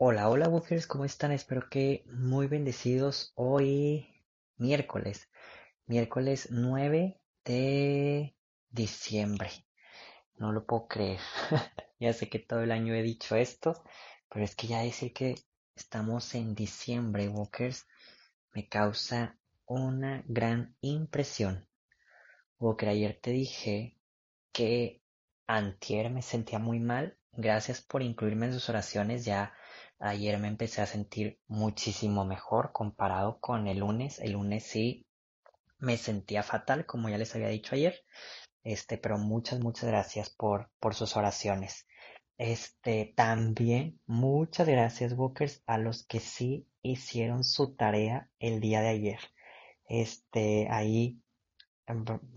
Hola, hola Walkers, ¿cómo están? Espero que muy bendecidos hoy miércoles, miércoles 9 de diciembre. No lo puedo creer. ya sé que todo el año he dicho esto, pero es que ya decir que estamos en diciembre, Walkers, me causa una gran impresión. Walker, ayer te dije que antier me sentía muy mal. Gracias por incluirme en sus oraciones. Ya ayer me empecé a sentir muchísimo mejor comparado con el lunes. El lunes sí me sentía fatal, como ya les había dicho ayer. Este, pero muchas, muchas gracias por, por sus oraciones. Este, también muchas gracias, Bookers, a los que sí hicieron su tarea el día de ayer. Este, ahí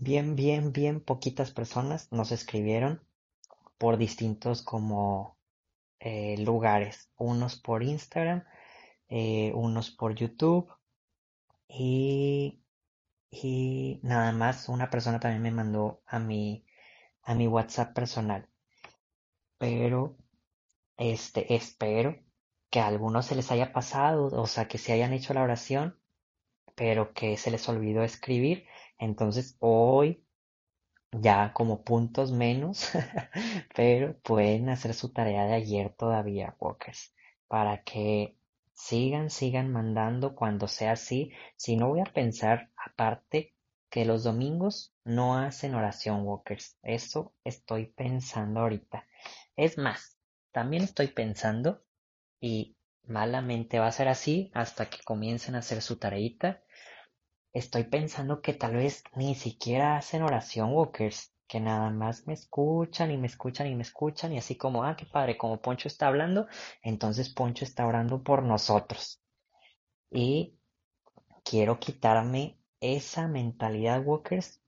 bien, bien, bien poquitas personas nos escribieron por distintos como eh, lugares, unos por Instagram, eh, unos por YouTube y, nada más una persona también me mandó a mi, a mi WhatsApp personal. Pero este espero que a algunos se les haya pasado, o sea, que se hayan hecho la oración, pero que se les olvidó escribir. Entonces hoy ya como puntos menos, pero pueden hacer su tarea de ayer todavía, Walkers, para que sigan, sigan mandando cuando sea así. Si no voy a pensar aparte que los domingos no hacen oración, Walkers. Eso estoy pensando ahorita. Es más, también estoy pensando y malamente va a ser así hasta que comiencen a hacer su tareita Estoy pensando que tal vez ni siquiera hacen oración, Walkers, que nada más me escuchan y me escuchan y me escuchan y así como, ah, qué padre, como Poncho está hablando, entonces Poncho está orando por nosotros. Y quiero quitarme esa mentalidad, Walkers,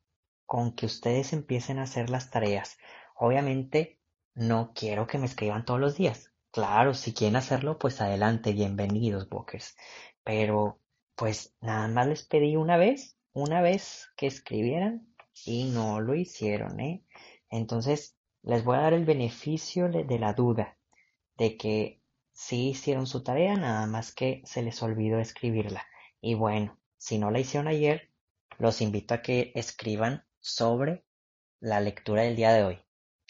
con que ustedes empiecen a hacer las tareas. Obviamente, no quiero que me escriban todos los días. Claro, si quieren hacerlo, pues adelante, bienvenidos, Walkers. Pero pues nada más les pedí una vez, una vez que escribieran y no lo hicieron, ¿eh? Entonces les voy a dar el beneficio de la duda de que sí hicieron su tarea, nada más que se les olvidó escribirla. Y bueno, si no la hicieron ayer, los invito a que escriban sobre la lectura del día de hoy.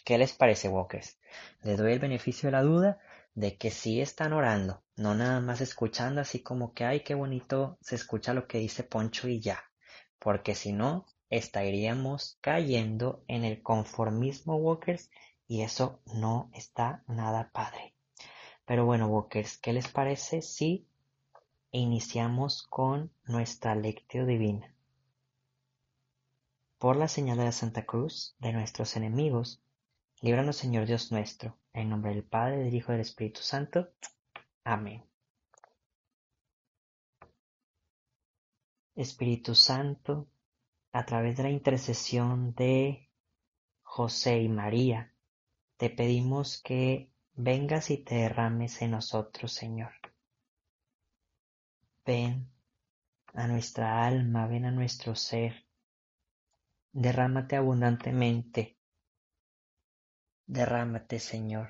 ¿Qué les parece, Walkers? Les doy el beneficio de la duda de que sí están orando, no nada más escuchando así como que, ay, qué bonito se escucha lo que dice Poncho y ya, porque si no, estaríamos cayendo en el conformismo, Walkers, y eso no está nada padre. Pero bueno, Walkers, ¿qué les parece si iniciamos con nuestra lectio divina? Por la señal de la Santa Cruz de nuestros enemigos, líbranos Señor Dios nuestro en nombre del Padre, del Hijo y del Espíritu Santo. Amén. Espíritu Santo, a través de la intercesión de José y María, te pedimos que vengas y te derrames en nosotros, Señor. Ven a nuestra alma, ven a nuestro ser. Derrámate abundantemente Derrámate, Señor.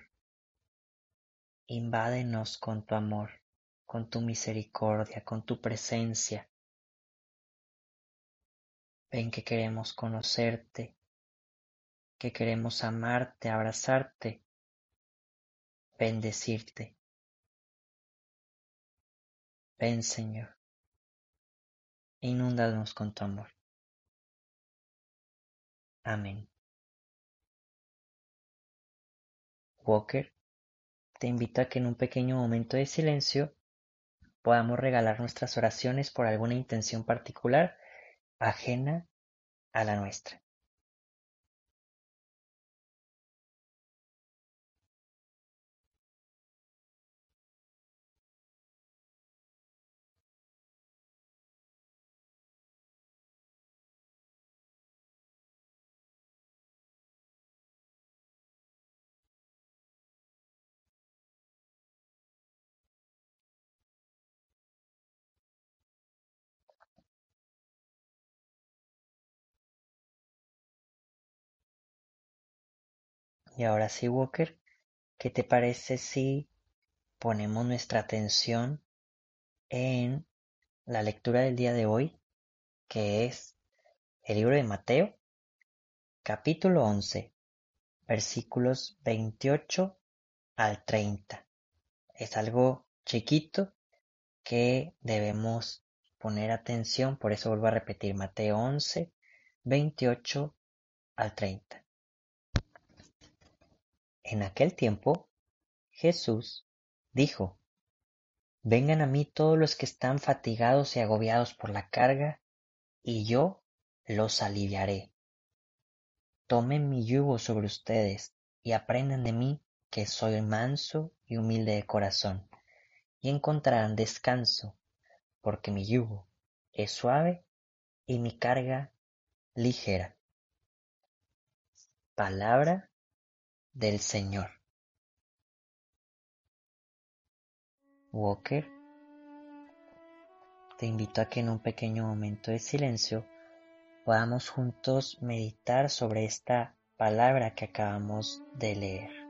Invádenos con tu amor, con tu misericordia, con tu presencia. Ven que queremos conocerte, que queremos amarte, abrazarte, bendecirte. Ven, Señor, inúndanos con tu amor. Amén. Walker te invito a que en un pequeño momento de silencio podamos regalar nuestras oraciones por alguna intención particular ajena a la nuestra. Y ahora sí, Walker, ¿qué te parece si ponemos nuestra atención en la lectura del día de hoy, que es el libro de Mateo, capítulo 11, versículos 28 al 30. Es algo chiquito que debemos poner atención, por eso vuelvo a repetir Mateo 11, 28 al 30. En aquel tiempo, Jesús dijo, Vengan a mí todos los que están fatigados y agobiados por la carga, y yo los aliviaré. Tomen mi yugo sobre ustedes y aprendan de mí que soy manso y humilde de corazón, y encontrarán descanso, porque mi yugo es suave y mi carga ligera. Palabra del Señor. Walker, te invito a que en un pequeño momento de silencio podamos juntos meditar sobre esta palabra que acabamos de leer.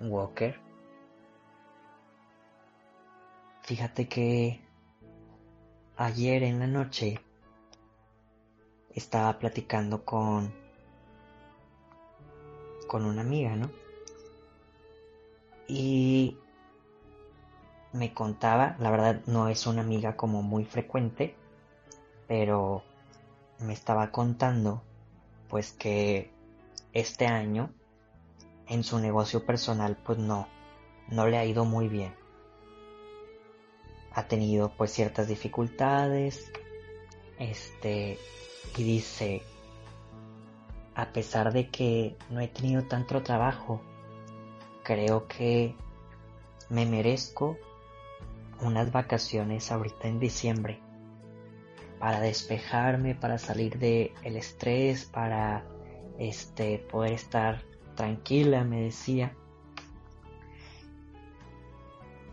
Walker. Fíjate que ayer en la noche estaba platicando con con una amiga, ¿no? Y me contaba, la verdad no es una amiga como muy frecuente, pero me estaba contando pues que este año en su negocio personal pues no, no le ha ido muy bien. Ha tenido pues ciertas dificultades, este, y dice, a pesar de que no he tenido tanto trabajo, creo que me merezco unas vacaciones ahorita en diciembre para despejarme, para salir el estrés, para este poder estar tranquila, me decía.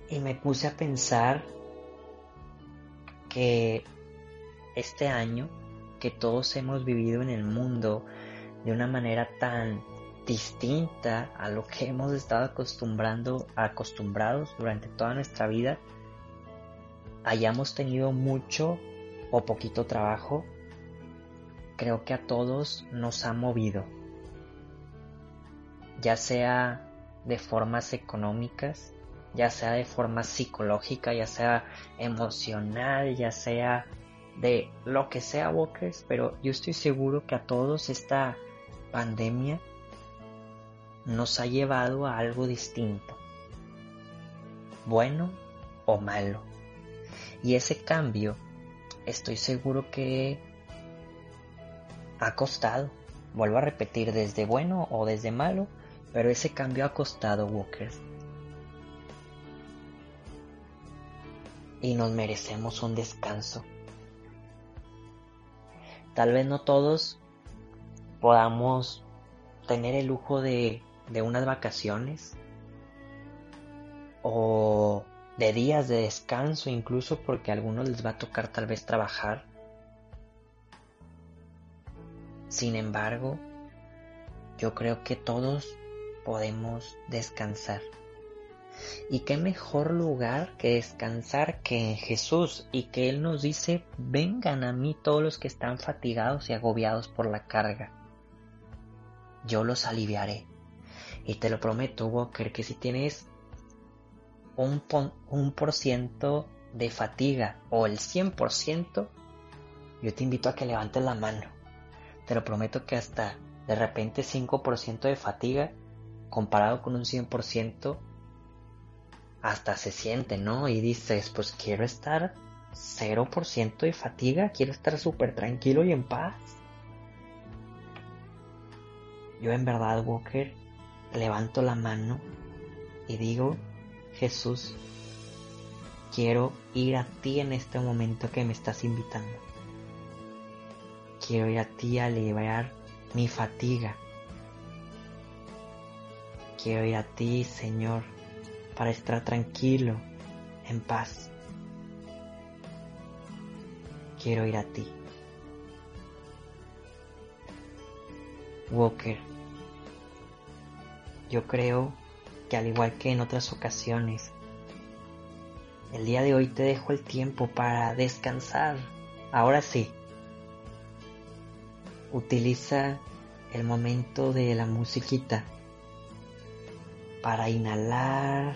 Y me puse a pensar que este año que todos hemos vivido en el mundo de una manera tan distinta a lo que hemos estado acostumbrando, acostumbrados durante toda nuestra vida, hayamos tenido mucho o poquito trabajo, creo que a todos nos ha movido ya sea de formas económicas, ya sea de forma psicológica, ya sea emocional, ya sea de lo que sea, Walkers, pero yo estoy seguro que a todos esta pandemia nos ha llevado a algo distinto, bueno o malo. Y ese cambio, estoy seguro que ha costado, vuelvo a repetir, desde bueno o desde malo, pero ese cambio ha costado, Walker. Y nos merecemos un descanso. Tal vez no todos podamos tener el lujo de, de unas vacaciones o de días de descanso, incluso porque a algunos les va a tocar tal vez trabajar. Sin embargo, yo creo que todos podemos descansar. Y qué mejor lugar que descansar que en Jesús y que Él nos dice, vengan a mí todos los que están fatigados y agobiados por la carga. Yo los aliviaré. Y te lo prometo, Walker, que si tienes un, un por ciento de fatiga o el 100%, yo te invito a que levantes la mano. Te lo prometo que hasta de repente 5% de fatiga comparado con un 100% hasta se siente, ¿no? Y dices, pues quiero estar 0% de fatiga, quiero estar súper tranquilo y en paz. Yo en verdad, Walker, levanto la mano y digo, Jesús, quiero ir a ti en este momento que me estás invitando. Quiero ir a ti a liberar mi fatiga. Quiero ir a ti, Señor, para estar tranquilo, en paz. Quiero ir a ti. Walker, yo creo que al igual que en otras ocasiones, el día de hoy te dejo el tiempo para descansar. Ahora sí, utiliza el momento de la musiquita para inhalar,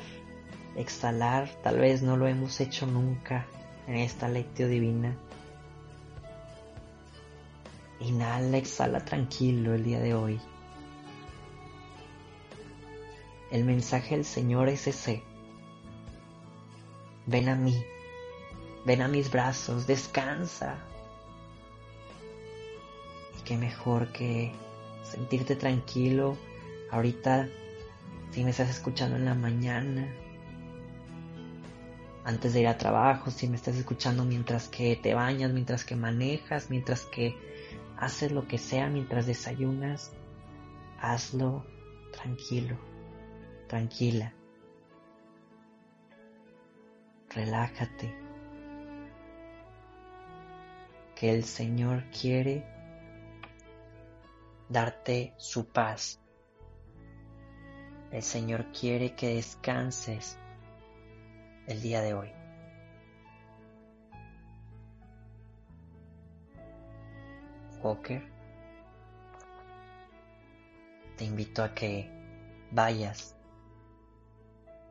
exhalar. Tal vez no lo hemos hecho nunca en esta lectio divina. Inhala, exhala tranquilo el día de hoy. El mensaje del Señor es ese. Ven a mí, ven a mis brazos, descansa. Y qué mejor que sentirte tranquilo ahorita si me estás escuchando en la mañana, antes de ir a trabajo, si me estás escuchando mientras que te bañas, mientras que manejas, mientras que haces lo que sea, mientras desayunas, hazlo tranquilo, tranquila. Relájate. Que el Señor quiere darte su paz. El Señor quiere que descanses el día de hoy. Walker, te invito a que vayas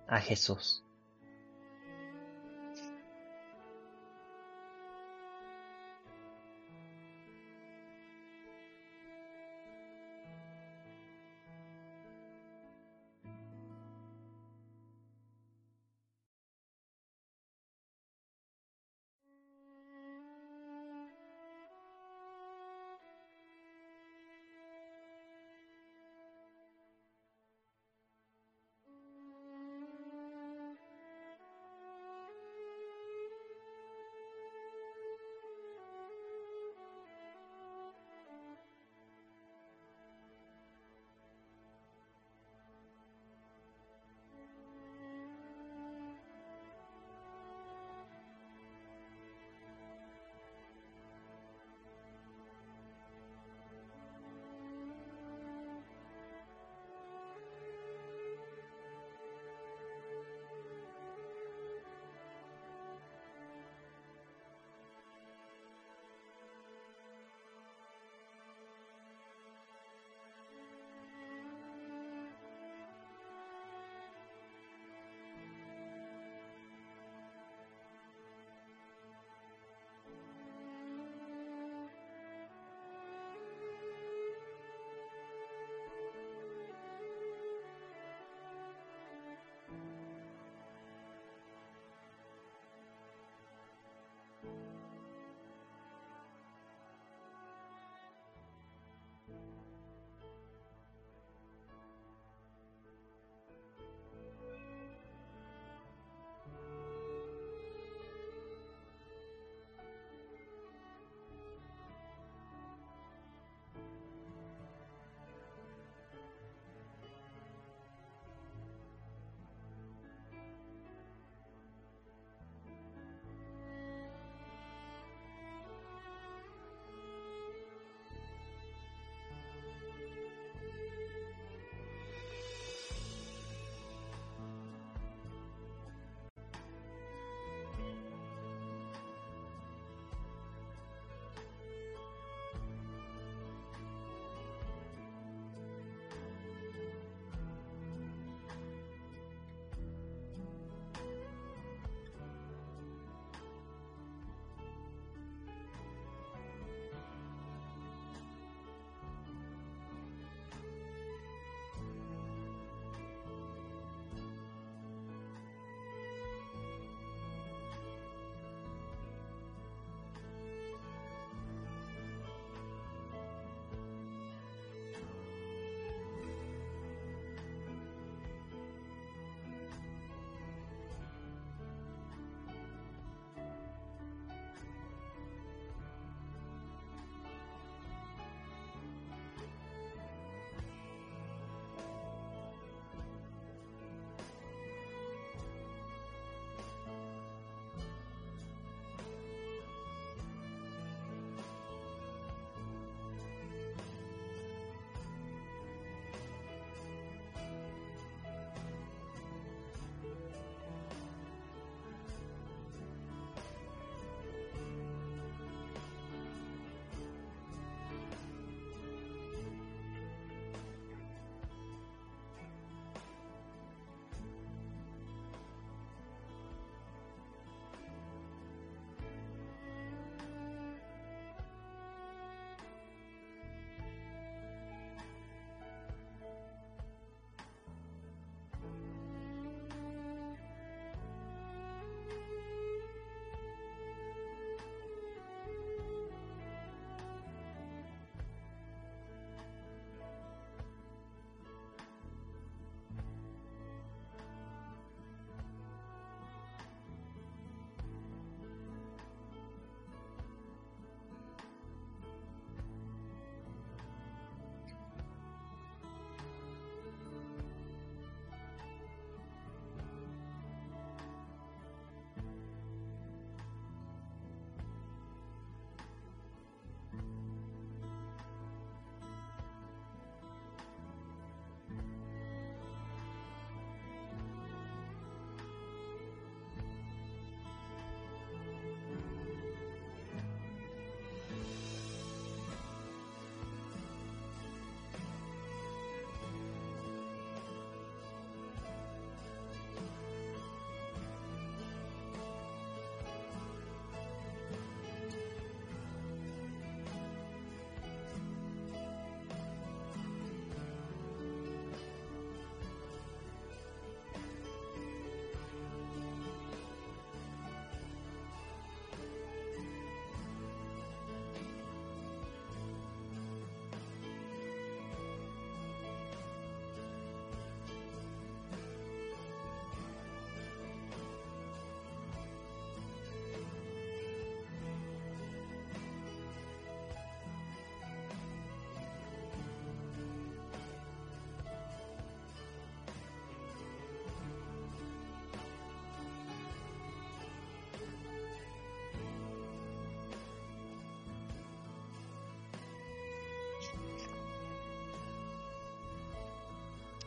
a Jesús.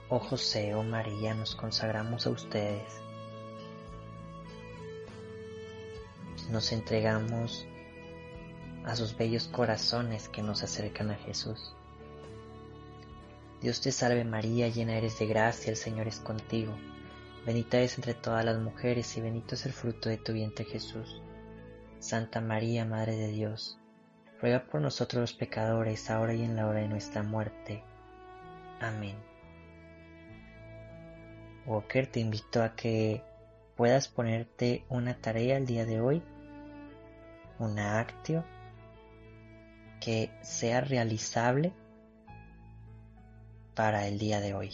Oh José, oh María, nos consagramos a ustedes. Nos entregamos a sus bellos corazones que nos acercan a Jesús. Dios te salve María, llena eres de gracia, el Señor es contigo. Bendita eres entre todas las mujeres y bendito es el fruto de tu vientre Jesús. Santa María, Madre de Dios, ruega por nosotros los pecadores, ahora y en la hora de nuestra muerte. Amén. Walker te invito a que puedas ponerte una tarea el día de hoy, una actio que sea realizable para el día de hoy.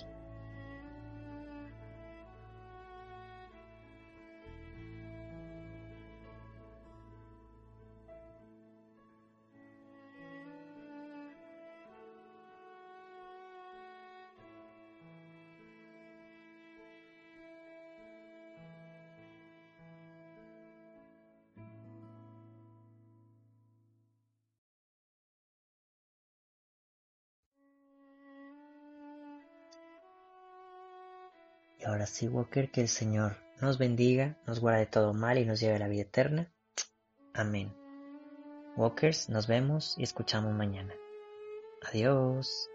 Y ahora sí, Walker, que el Señor nos bendiga, nos guarde de todo mal y nos lleve a la vida eterna. Amén. Walkers, nos vemos y escuchamos mañana. Adiós.